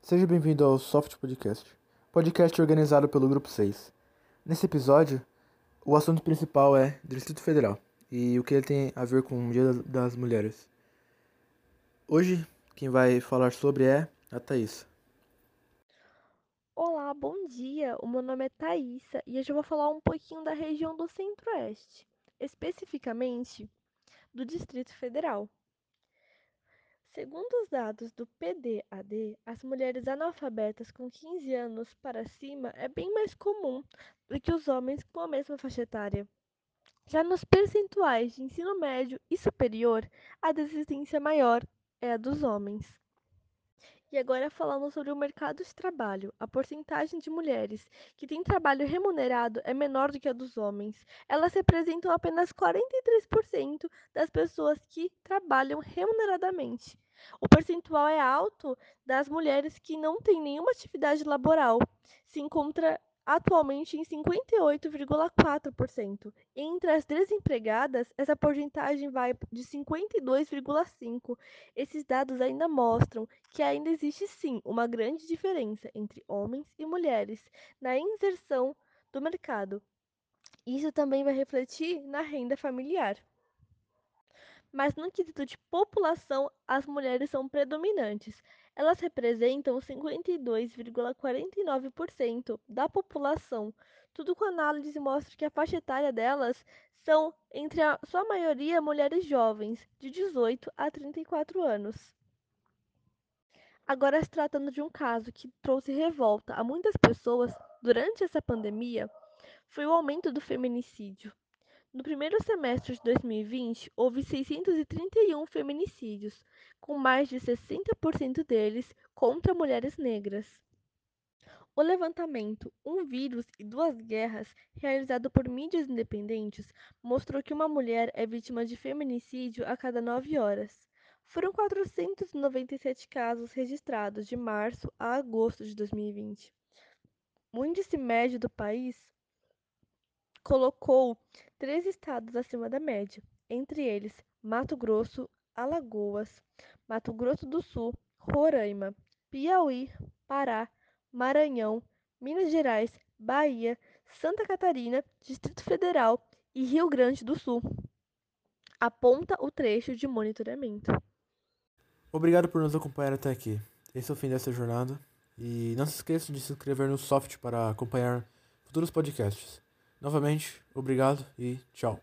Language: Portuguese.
Seja bem-vindo ao Soft Podcast, podcast organizado pelo Grupo 6. Nesse episódio, o assunto principal é Distrito Federal e o que ele tem a ver com o Dia das Mulheres. Hoje, quem vai falar sobre é a Thaís. Olá, bom dia. O meu nome é Thaisa e hoje eu vou falar um pouquinho da região do Centro-Oeste, especificamente do Distrito Federal. Segundo os dados do PDAD, as mulheres analfabetas com 15 anos para cima é bem mais comum do que os homens com a mesma faixa etária. Já nos percentuais de ensino médio e superior, a desistência maior é a dos homens. E agora falando sobre o mercado de trabalho, a porcentagem de mulheres que têm trabalho remunerado é menor do que a dos homens. Elas representam apenas 43% das pessoas que trabalham remuneradamente. O percentual é alto das mulheres que não têm nenhuma atividade laboral. Se encontra atualmente em 58,4%. Entre as desempregadas, essa porcentagem vai de 52,5%. Esses dados ainda mostram que ainda existe sim uma grande diferença entre homens e mulheres na inserção do mercado. Isso também vai refletir na renda familiar mas no quesito de população, as mulheres são predominantes. Elas representam 52,49% da população. Tudo com análise mostra que a faixa etária delas são, entre a sua maioria, mulheres jovens, de 18 a 34 anos. Agora, se tratando de um caso que trouxe revolta a muitas pessoas durante essa pandemia, foi o aumento do feminicídio. No primeiro semestre de 2020, houve 631 feminicídios, com mais de 60% deles contra mulheres negras. O levantamento Um Vírus e Duas Guerras, realizado por mídias independentes, mostrou que uma mulher é vítima de feminicídio a cada nove horas. Foram 497 casos registrados de março a agosto de 2020. O índice médio do país colocou três estados acima da média, entre eles Mato Grosso, Alagoas, Mato Grosso do Sul, Roraima, Piauí, Pará, Maranhão, Minas Gerais, Bahia, Santa Catarina, Distrito Federal e Rio Grande do Sul. Aponta o trecho de monitoramento. Obrigado por nos acompanhar até aqui. Esse é o fim dessa jornada. E não se esqueça de se inscrever no Soft para acompanhar futuros podcasts. Novamente, obrigado e tchau.